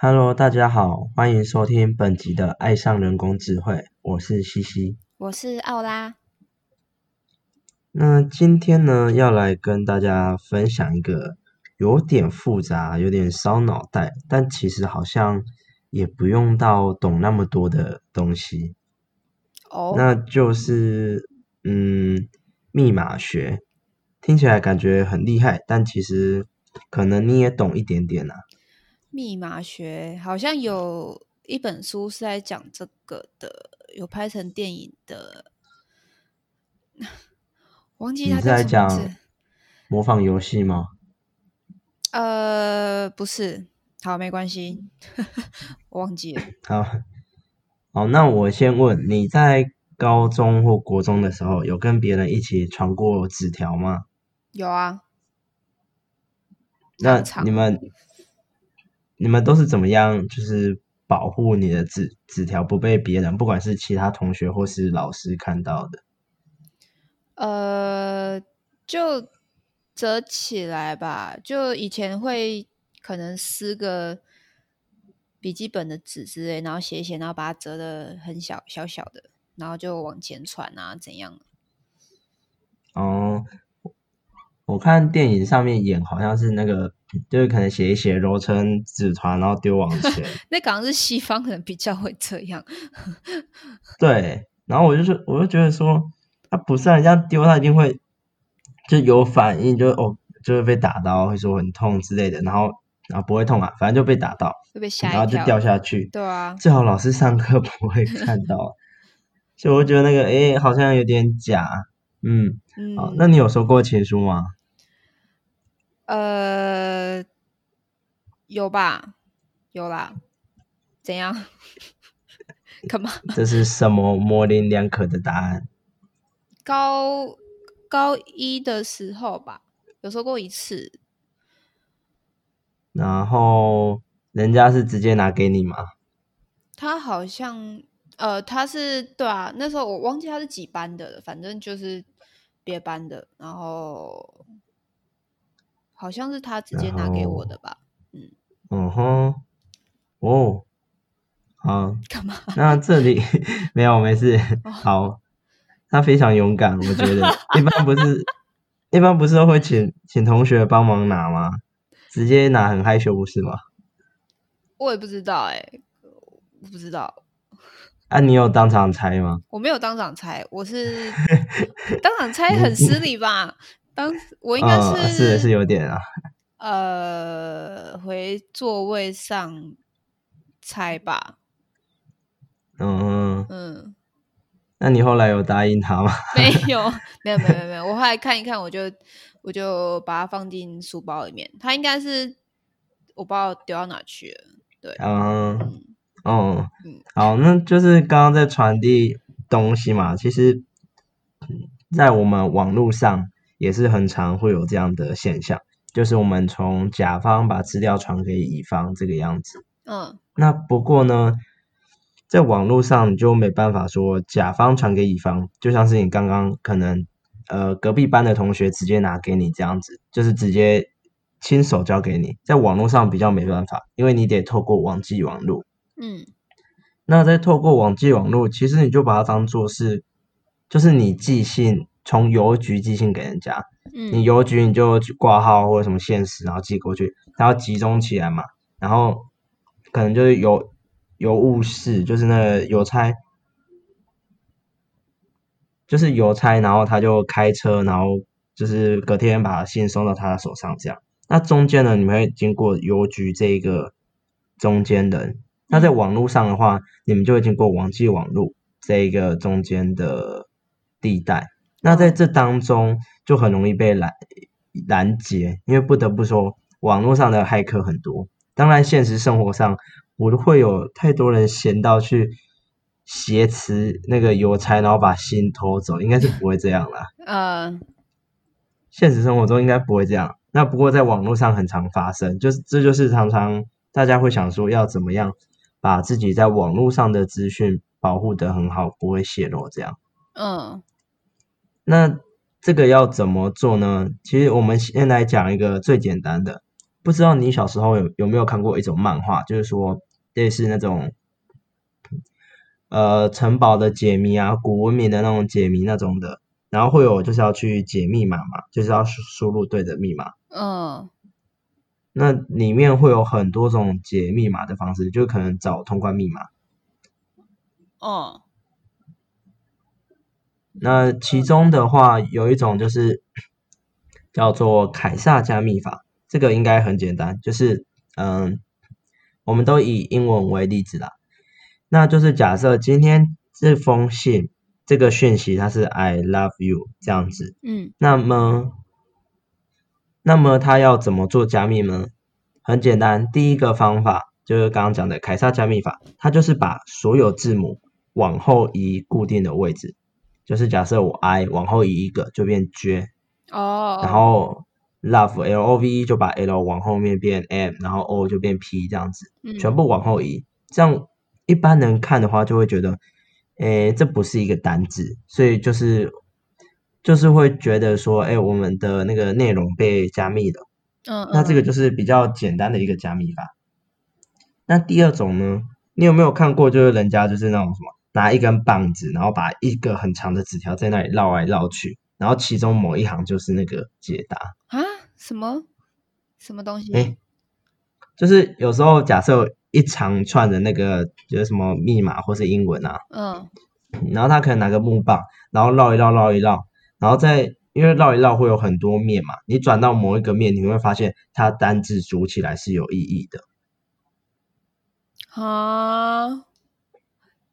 Hello，大家好，欢迎收听本集的《爱上人工智慧》，我是西西。我是奥拉。那今天呢，要来跟大家分享一个有点复杂、有点烧脑袋，但其实好像也不用到懂那么多的东西。哦，那就是嗯，密码学，听起来感觉很厉害，但其实可能你也懂一点点啊。密码学好像有一本书是在讲这个的，有拍成电影的，忘记他在讲。模仿游戏吗？呃，不是，好，没关系，我忘记了。好，好，那我先问，你在高中或国中的时候，有跟别人一起传过纸条吗？有啊，那你们你们都是怎么样，就是保护你的纸纸条不被别人，不管是其他同学或是老师看到的？呃，就折起来吧。就以前会可能撕个笔记本的纸之类，然后写一写，然后把它折的很小小小的，然后就往前传啊，怎样？哦，我看电影上面演好像是那个，就是可能写一写，揉成纸团，然后丢往前。那好像是西方可能比较会这样。对，然后我就是，我就觉得说，他不是这样丢，他一定会就有反应，就哦，就会被打到，会说很痛之类的，然后然后不会痛啊，反正就被打到，会被吓然后就。掉下去。对啊，最好老师上课 不会看到，所以我觉得那个诶好像有点假。嗯，嗯，好，那你有收过情书吗？呃，有吧？有啦。怎样？干嘛？这是什么模棱两可的答案？高高一的时候吧，有说过一次。然后人家是直接拿给你吗？他好像呃，他是对啊，那时候我忘记他是几班的了，反正就是别班的，然后好像是他直接拿给我的吧？嗯哼，哦，好，干嘛？那这里 没有没事，好，他非常勇敢，我觉得一般不是一般不是都会请请同学帮忙拿吗？直接拿很害羞不是吗？我也不知道哎、我不知道，啊，你有当场猜吗？我没有当场猜，我是 当场猜很失礼吧？当我应该嗯，是、是是有点啊，呃回座位上猜吧，嗯嗯，嗯。那你后来有答应他吗？没有，没有，没有，没有，我后来看一看，我就我就把它放进书包里面。它应该是我不知道丢到哪去了。对，嗯嗯哦嗯，好，那就是刚刚在传递东西嘛，其实，嗯在我们网络上也是很常会有这样的现象，就是我们从甲方把资料传给乙方这个样子。嗯那不过呢，在网络上你就没办法说甲方传给乙方，就像是你刚刚可能呃隔壁班的同学直接拿给你这样子，就是直接亲手交给你，在网络上比较没办法，因为你得透过网际网络。嗯那再透过网际网络，其实你就把它当做是，就是你寄信从邮局寄信给人家，你嗯邮局你就去挂号或者什么限时，然后寄过去，它要集中起来嘛，然后可能就是邮邮务室，就是那个邮差，就是邮差，然后他就开车，然后就是隔天把信送到他的手上这样。那中间呢，你们会经过邮局这一个中间人，那在网络上的话，你们就会经过网际网络这一个中间的地带。那在这当中就很容易被拦拦截，因为不得不说，网络上的骇客很多。当然，现实生活上不会有太多人闲到去挟持那个邮差，然后把心偷走，应该是不会这样啦。呃现实生活中应该不会这样。那不过在网络上很常发生，就是这就是常常大家会想说要怎么样把自己在网络上的资讯保护得很好，不会泄露这样。嗯那这个要怎么做呢？其实我们先来讲一个最简单的，不知道你小时候有有没有看过一种漫画，就是说类似那种呃城堡的解谜啊，古文明的那种解谜那种的，然后会有就是要去解密码嘛，就是要输输入对的密码。嗯那里面会有很多种解密码的方式，就可能找通关密码。哦那其中的话，有一种就是 叫做凯撒加密法，这个应该很简单，就是嗯，我们都以英文为例子啦。那就是假设今天这封信这个讯息它是 I love you 这样子，嗯那么那么它要怎么做加密呢？很简单，第一个方法就是刚刚讲的凯撒加密法，它就是把所有字母往后移固定的位置。就是假设我 I 往后移一个就变 J，哦，然后 Love L O V E 就把 L 往后面变 M，然后 O 就变 P 这样子，嗯全部往后移。这样一般人看的话就会觉得，诶，这不是一个单字，所以就是就是会觉得说，诶，我们的那个内容被加密了。嗯，那这个嗯就是比较简单的一个加密法。那第二种呢，你有没有看过？就是人家就是那种什么，拿一根棒子，然后把一个很长的纸条在那里绕来绕去，然后其中某一行就是那个解答。啊什么什么东西？哎，就是有时候假设一长串的那个就是什么密码或是英文啊，嗯然后他可能拿个木棒，然后绕一绕绕一绕，然后再因为绕一绕会有很多面嘛，你转到某一个面，你会发现它单字组起来是有意义的。啊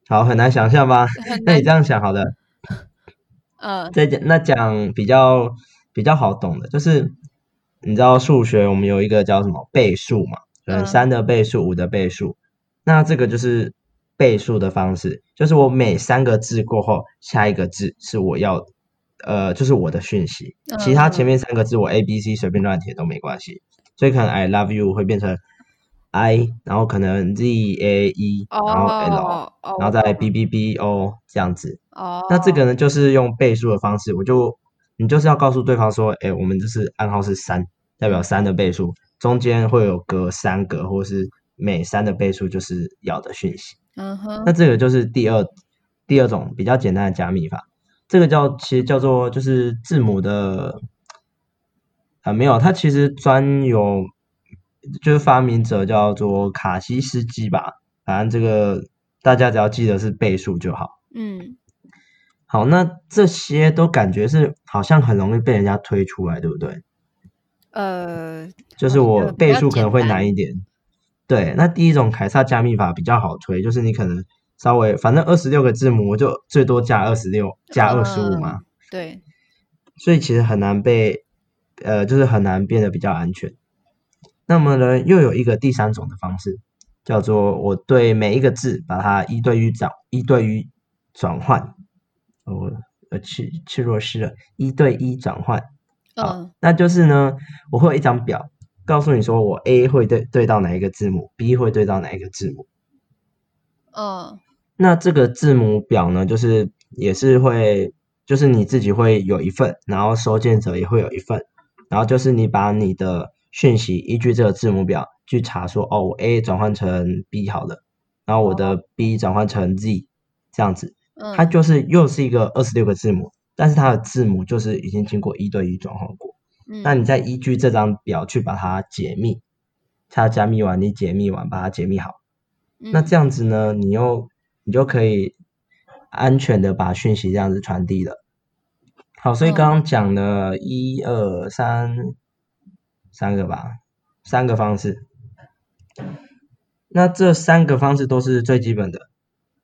好，很难想象吧？那你这样想好了，嗯再讲那讲比较比较好懂的，就是你知道数学我们有一个叫什么倍数嘛，嗯，嗯三的倍数、五的倍数，那这个就是倍数的方式，就是我每三个字过后，下一个字是我要呃，就是我的讯息，其他前面三个字我 A、B、C 随便乱填都没关系，所以可能 I love you 会变成 I，然后可能 Z A E，然后 L，、然后再 B B B O 这样子。哦，那这个呢，就是用倍数的方式，我就你就是要告诉对方说，哎，我们就是暗号是三，代表三的倍数，中间会有隔三格，或是每三的倍数就是要的讯息。嗯哼那这个就是第二第二种比较简单的加密法，这个叫其实叫做就是字母的啊、没有，它其实专有就是发明者叫做卡西斯基吧，反正这个大家只要记得是倍数就好。嗯好，那这些都感觉是好像很容易被人家推出来，对不对？呃就是我倍数可能会难一点。对，那第一种凯撒加密法比较好推，就是你可能稍微反正二十六个字母，我就最多加二十六，加二十五嘛，嗯对所以其实很难被呃，就是很难变得比较安全。那么呢，又有一个第三种的方式，叫做我对每一个字把它一对一转一对一转换，我呃去去弱势了，一对一转换。好嗯，那就是呢，我会有一张表，告诉你说我 A 会对对到哪一个字母，B 会对到哪一个字母。嗯那这个字母表呢，就是也是会，就是你自己会有一份，然后收件者也会有一份，然后就是你把你的讯息依据这个字母表去查说，哦，我 A 转换成 B 好了，然后我的 B 转换成 Z 这样子，嗯，它就是又是一个二十六个字母，但是它的字母就是已经经过一对一转换过。嗯那你再依据这张表去把它解密，它加密完，你解密完，把它解密好。那这样样子呢，你又你就可以安全的把讯息这样子传递了。好，所以嗯刚刚讲了一二三三个吧，三个方式。那这三个方式都是最基本的，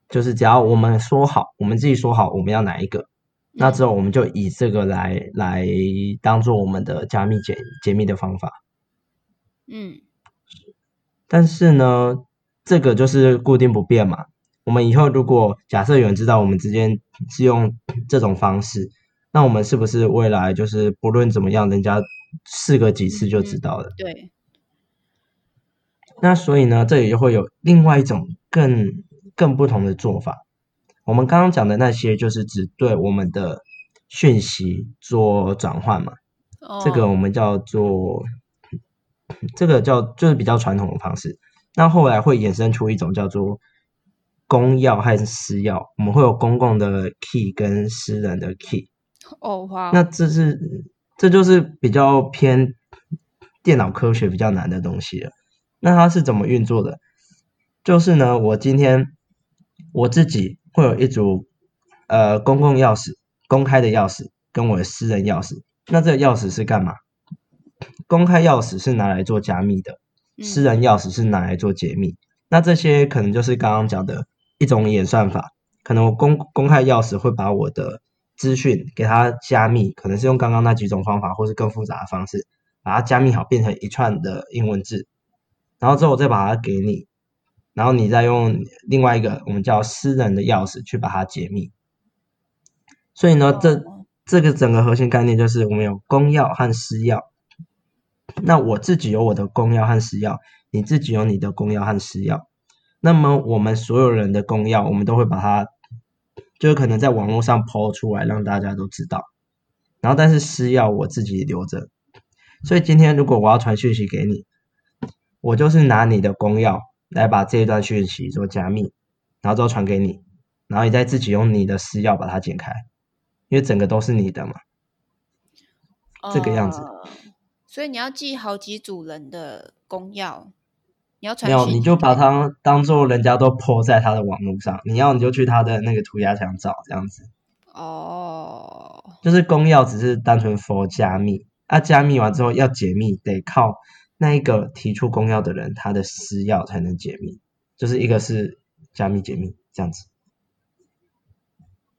就是只要我们说好，我们自己说好我们要哪一个，那之后我们就以这个来来当做我们的加密解解密的方法。嗯但是呢，这个就是固定不变嘛。我们以后如果假设有人知道我们之间是用这种方式，那我们是不是未来就是不论怎么样，人家试个几次就知道了？对那所以呢，这里就会有另外一种更更不同的做法。我们刚刚讲的那些，就是只对我们的讯息做转换嘛。这个哦我们叫做这个叫就是比较传统的方式。那后来会衍生出一种叫做公钥和私钥，我们会有公共的 key 跟私人的 key。哦，哇，那这是这就是比较偏电脑科学比较难的东西了。那它是怎么运作的？就是呢，我今天我自己会有一组呃公共钥匙、公开的钥匙跟我的私人钥匙。那这个钥匙是干嘛？公开钥匙是拿来做加密的，私人钥匙是拿来做解密。那这些可能就是刚刚讲的一种演算法。可能我公公开钥匙会把我的资讯给它加密，可能是用刚刚那几种方法，或是更复杂的方式，把它加密好，变成一串的英文字，然后之后我再把它给你，然后你再用另外一个我们叫私人的钥匙去把它解密。所以呢，这这个整个核心概念就是我们有公钥和私钥。那我自己有我的公钥和私钥，你自己有你的公钥和私钥。那么我们所有人的公钥，我们都会把它，就是可能在网络上抛出来，让大家都知道。然后，但是私钥我自己留着。所以今天如果我要传讯息给你，我就是拿你的公钥来把这一段讯息做加密，然后之后传给你，然后你再自己用你的私钥把它剪开，因为整个都是你的嘛，这个样子。所以你要记好几组人的公钥，你要传没有，你就把它当做人家都 po 在他的网络上，你要你就去他的那个涂鸦墙找这样子。哦，就是公钥只是单纯 for 加密，啊，加密完之后要解密得靠那一个提出公钥的人他的私钥才能解密，就是一个是加密解密这样子，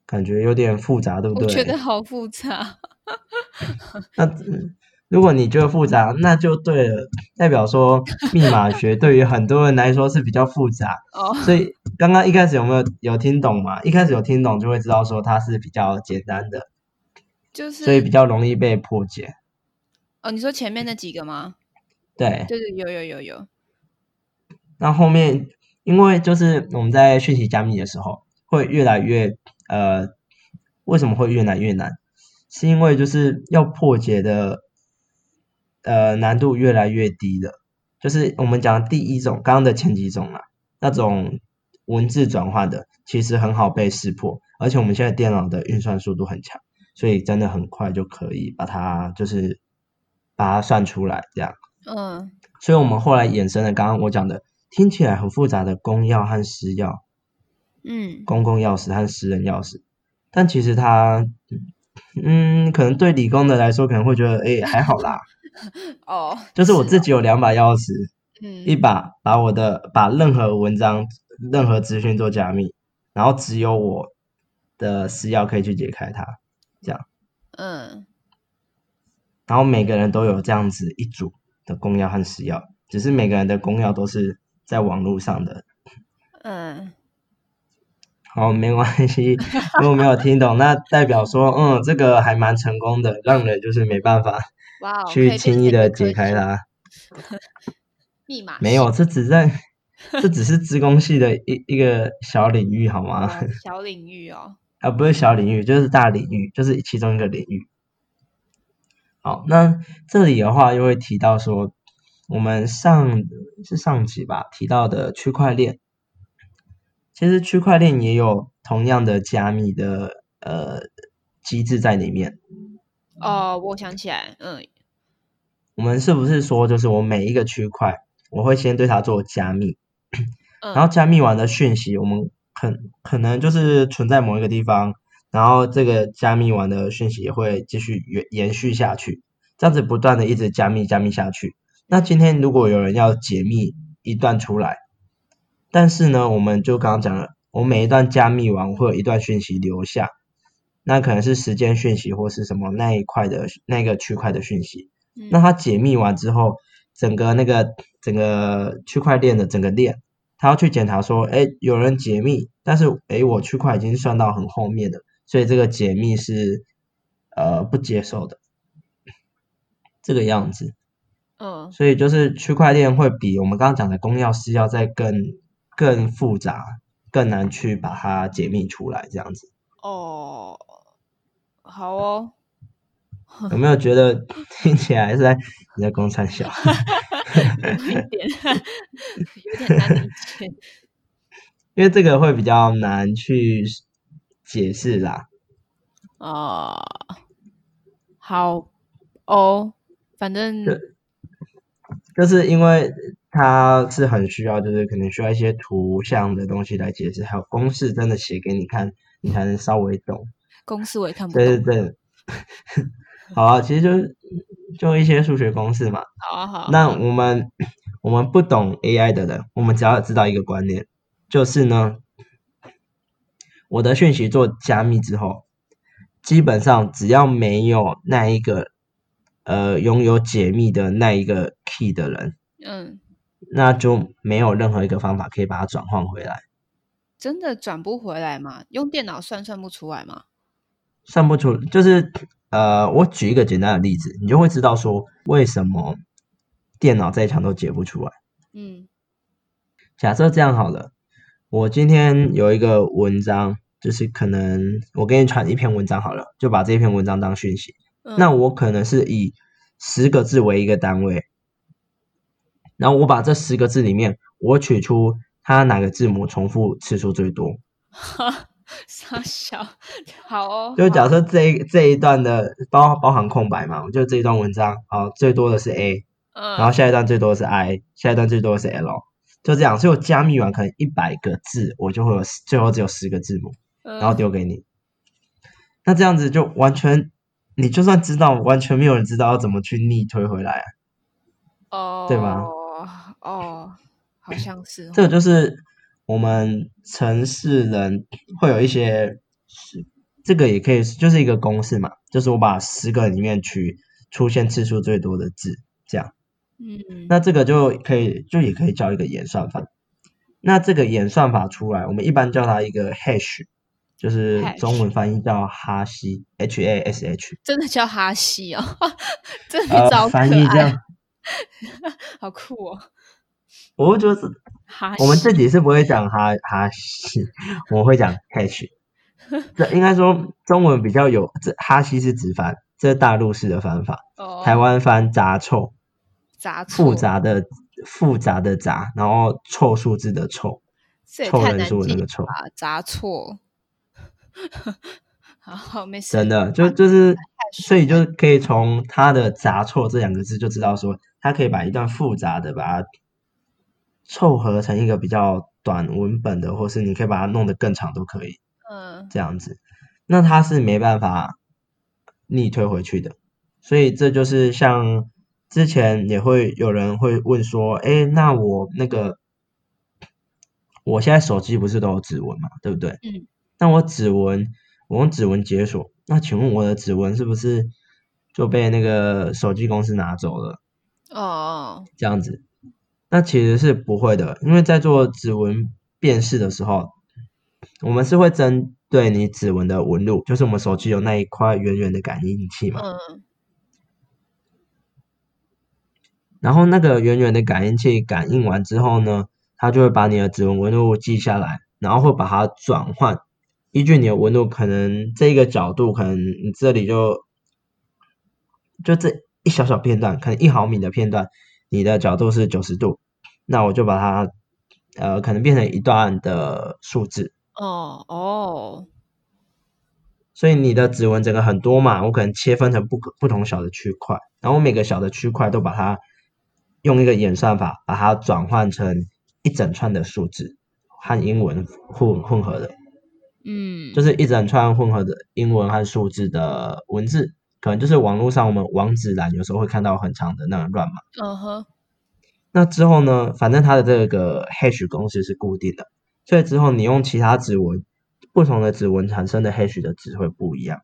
感觉有点复杂，对不对？我觉得好复杂。那。如果你觉得复杂，那就对了，代表说密码学对于很多人来说是比较复杂。哦。所以刚刚一开始有没有有听懂嘛？一开始有听懂就会知道说它是比较简单的，就是所以比较容易被破解。哦，你说前面那几个吗？对。对对，有有有有。那后面因为就是我们在讯息加密的时候会越来越呃，为什么会越来越难？是因为就是要破解的。呃，难度越来越低的。就是我们讲第一种，刚刚的前几种啊，那种文字转换的，其实很好被识破，而且我们现在电脑的运算速度很强，所以真的很快就可以把它就是把它算出来这样。嗯。所以我们后来衍生了刚刚我讲的听起来很复杂的公钥和私钥，嗯，公共钥匙和私人钥匙，但其实它，嗯，可能对理工的来说可能会觉得，哎，还好啦。哦，就是我自己有两把钥匙，嗯，一把把我的把任何文章、任何资讯做加密，然后只有我的私钥可以去解开它，这样，嗯，然后每个人都有这样子一组的公钥和私钥，只是每个人的公钥都是在网络上的，嗯，好，没关系，如果没有听懂，那代表说，嗯，这个还蛮成功的，让人就是没办法。去轻易的解开它，密码没有，这只在，这只是资工系的一一个小领域，好吗？小领域哦，啊，不是小领域，就是大领域，就是其中一个领域。好，那这里的话又会提到说，我们上是上集吧提到的区块链，其实区块链也有同样的加密的呃机制在里面。哦，我想起来，嗯。我们是不是说，就是我每一个区块，我会先对它做加密，然后加密完的讯息，我们可可能就是存在某一个地方，然后这个加密完的讯息也会继续延延续下去，这样子不断的一直加密加密下去。那今天如果有人要解密一段出来，但是呢，我们就刚刚讲了，我每一段加密完会有一段讯息留下，那可能是时间讯息或是什么那一块的那个区块的讯息。那它解密完之后，整个那个整个区块链的整个链，他要去检查说，哎，有人解密，但是哎，我区块已经算到很后面的，所以这个解密是呃不接受的，这个样子。嗯。所以就是区块链会比我们刚刚讲的公钥私钥再更更复杂，更难去把它解密出来，这样子。哦，好哦。有没有觉得听起来是在你在公参小？有一点有点难理解。因为这个会比较难去解释啦。哦，好哦，反正对就是因为它是很需要，就是可能需要一些图像的东西来解释，还有公式真的写给你看，你才能稍微懂。公式我也看不懂。对对对，好啊，其实就是就一些数学公式嘛。好啊好啊。那我们我们不懂 AI 的人，我们只要知道一个观念，就是呢，我的讯息做加密之后，基本上只要没有那一个呃拥有解密的那一个 key 的人，嗯，那就没有任何一个方法可以把它转换回来，真的转不回来吗？用电脑算算不出来吗？算不出。就是呃，我举一个简单的例子，你就会知道说为什么电脑再强都解不出来。嗯假设这样好了，我今天有一个文章，就是可能我给你传一篇文章好了，就把这篇文章当讯息。嗯，那我可能是以十个字为一个单位，然后我把这十个字里面，我取出它哪个字母重复次数最多。哈，傻小，好哦。就假好设这一这一段的包包含空白嘛，我就这一段文章，好，最多的是 A，嗯，然后下一段最多的是 I，下一段最多的是 L，就这样。所以我加密完可能一百个字，我就会有最后只有十个字母。然后嗯丢给你。那这样子就完全，你就算知道，完全没有人知道要怎么去逆推回来啊。哦，对吗？哦，好像是哦。这个就是我们城市人会有一些，这个也可以就是一个公式嘛，就是我把十个里面取出现次数最多的字，这样。嗯，那这个就可以，就也可以叫一个演算法。那这个演算法出来，我们一般叫它一个 hash，就是中文翻译叫哈希 （H A S H）。真的叫哈希哦，这名字好呃，可爱翻译这样，，好酷哦，我会觉得是哈我们自己是不会讲哈哈西，我们会讲 hash。这应该说中文比较有，这哈西是直翻，这是大陆式的翻法，哦，台湾翻杂凑，杂复，杂的复杂的杂，然后凑数字的凑，凑人数的那记个凑。啊，杂错。好 好，没事。真的就就是，所以就可以从它的杂错这两个字就知道说，它可以把一段复杂的把它凑合成一个比较短文本的，或是你可以把它弄得更长都可以嗯这样子。那它是没办法逆推回去的，所以这就是像之前也会有人会问说，哎，那我那个我现在手机不是都有指纹嘛，对不对？嗯。那我指纹，我用指纹解锁，那请问我的指纹是不是就被那个手机公司拿走了？哦，这样子，那其实是不会的，因为在做指纹辨识的时候，我们是会针对你指纹的纹路，就是我们手机有那一块圆圆的感应器嘛，嗯。然后那个圆圆的感应器感应完之后呢，它就会把你的指纹纹路记下来，然后会把它转换，依据你的纹路，可能这个角度，可能你这里就就这一小小片段，可能一毫米的片段，你的角度是九十度，那我就把它呃可能变成一段的数字，哦哦，所以你的指纹整个很多嘛，我可能切分成不不同小的区块，然后每个小的区块都把它用一个演算法把它转换成一整串的数字和英文混混合的，嗯，就是一整串混合的英文和数字的文字，可能就是网络上我们网址栏有时候会看到很长的那种乱码。嗯哼，那之后呢，反正它的这个 hash 公式是固定的，所以之后你用其他指纹，不同的指纹产生的 hash 的值会不一样。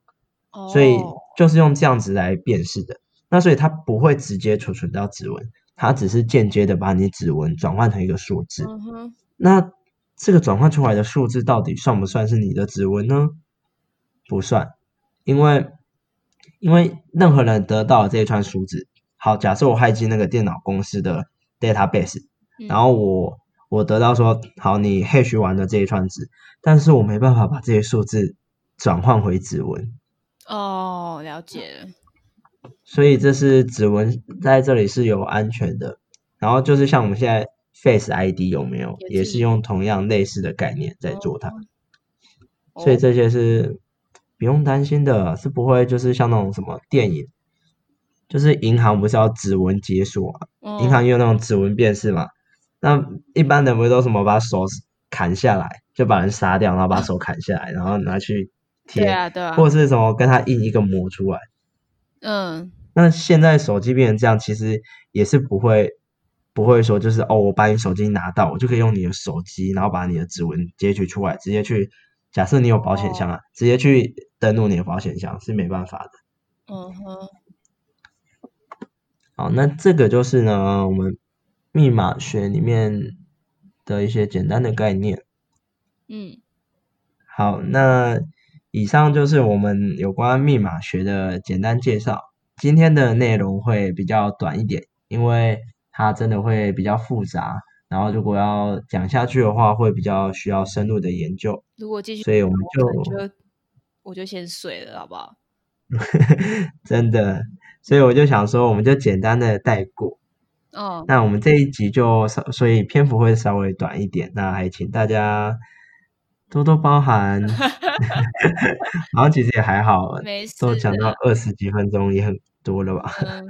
哦，所以就是用这样子来辨识的。那所以它不会直接储存到指纹，它只是间接的把你指纹转换成一个数字。那这个转换出来的数字到底算不算是你的指纹呢？不算，因为因为任何人得到的这一串数字，好，假设我骇进那个电脑公司的 database，嗯。然后我我得到说，好，你 hash 完的这一串字，但是我没办法把这些数字转换回指纹，哦，了解了，所以这是指纹在这里是有安全的。然后就是像我们现在 Face ID 有没有，也是用同样类似的概念在做它，哦。所以这些是不用担心的，是不会就是像那种什么电影，就是银行不是要指纹解锁银行用那种指纹辨识嘛，那一般人不是都什么把手砍下来，就把人杀掉，然后把手砍下来，然后拿去贴，对啊对啊，或者是什么跟他印一个模出来。嗯。那现在手机变成这样，其实也是不会不会说就是哦，我把你手机拿到，我就可以用你的手机，然后把你的指纹截取出来，直接去假设你有保险箱啊，直接去登录你的保险箱是没办法的。嗯哼，好，那这个就是呢，我们密码学里面的一些简单的概念。嗯好，那以上就是我们有关密码学的简单介绍。今天的内容会比较短一点，因为它真的会比较复杂，然后如果要讲下去的话，会比较需要深入的研究，如果继续，所以我们就我就先睡了，好不好？真的，所以我就想说，我们就简单的带过。哦，那我们这一集就稍，所以篇幅会稍微短一点，那还请大家多多包涵。然后其实也还好，没事都讲到二十几分钟也很多了吧？嗯，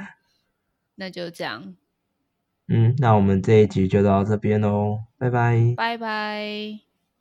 那就这样，嗯，那我们这一集就到这边喽，拜拜。拜拜。